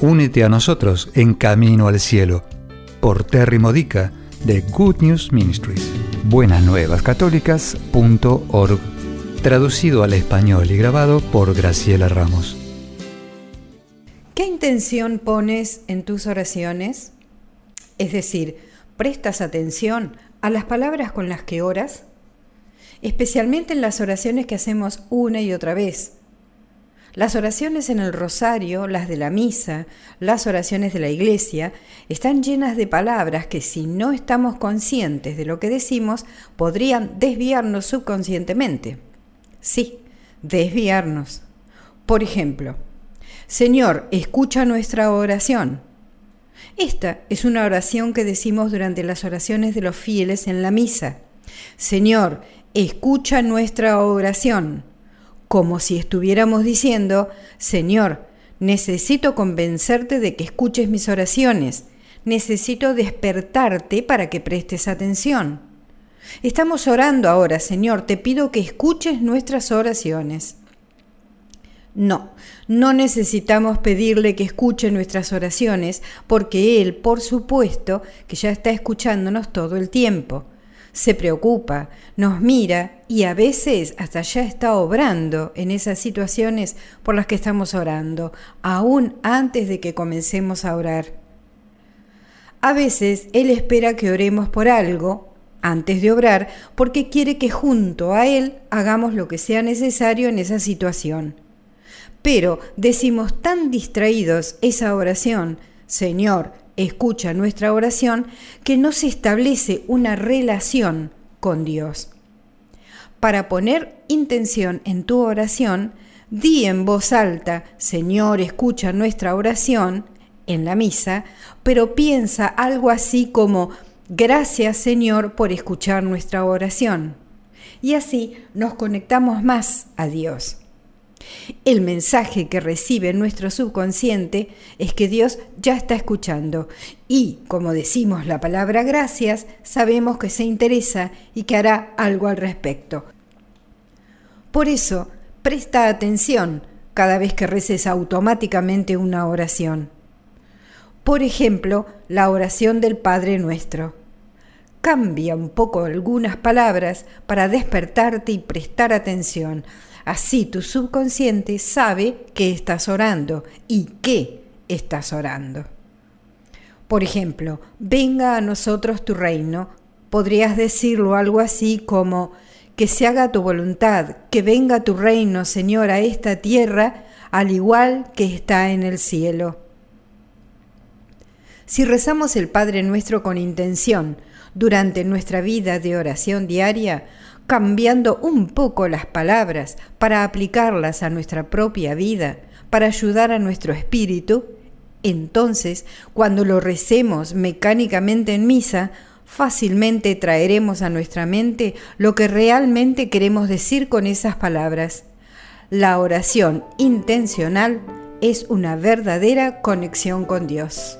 únete a nosotros en Camino al Cielo por Terry Modica de Good News Ministries. Buenasnuevascatólicas.org Traducido al español y grabado por Graciela Ramos. ¿Qué intención pones en tus oraciones? Es decir, ¿prestas atención a las palabras con las que oras? Especialmente en las oraciones que hacemos una y otra vez las oraciones en el rosario, las de la misa, las oraciones de la iglesia, están llenas de palabras que si no estamos conscientes de lo que decimos, podrían desviarnos subconscientemente. Sí, desviarnos. Por ejemplo, Señor, escucha nuestra oración. Esta es una oración que decimos durante las oraciones de los fieles en la misa. Señor, escucha nuestra oración como si estuviéramos diciendo, Señor, necesito convencerte de que escuches mis oraciones, necesito despertarte para que prestes atención. Estamos orando ahora, Señor, te pido que escuches nuestras oraciones. No, no necesitamos pedirle que escuche nuestras oraciones porque Él, por supuesto, que ya está escuchándonos todo el tiempo se preocupa, nos mira y a veces hasta ya está obrando en esas situaciones por las que estamos orando, aún antes de que comencemos a orar. A veces Él espera que oremos por algo antes de obrar porque quiere que junto a Él hagamos lo que sea necesario en esa situación. Pero decimos tan distraídos esa oración, Señor, escucha nuestra oración, que no se establece una relación con Dios. Para poner intención en tu oración, di en voz alta, Señor, escucha nuestra oración en la misa, pero piensa algo así como, gracias Señor por escuchar nuestra oración. Y así nos conectamos más a Dios. El mensaje que recibe nuestro subconsciente es que Dios ya está escuchando y, como decimos la palabra gracias, sabemos que se interesa y que hará algo al respecto. Por eso, presta atención cada vez que reces automáticamente una oración. Por ejemplo, la oración del Padre Nuestro. Cambia un poco algunas palabras para despertarte y prestar atención Así tu subconsciente sabe que estás orando y qué estás orando. Por ejemplo, venga a nosotros tu reino. Podrías decirlo algo así como, que se haga tu voluntad, que venga tu reino, Señor, a esta tierra, al igual que está en el cielo. Si rezamos el Padre nuestro con intención durante nuestra vida de oración diaria, cambiando un poco las palabras para aplicarlas a nuestra propia vida, para ayudar a nuestro espíritu, entonces, cuando lo recemos mecánicamente en misa, fácilmente traeremos a nuestra mente lo que realmente queremos decir con esas palabras. La oración intencional es una verdadera conexión con Dios.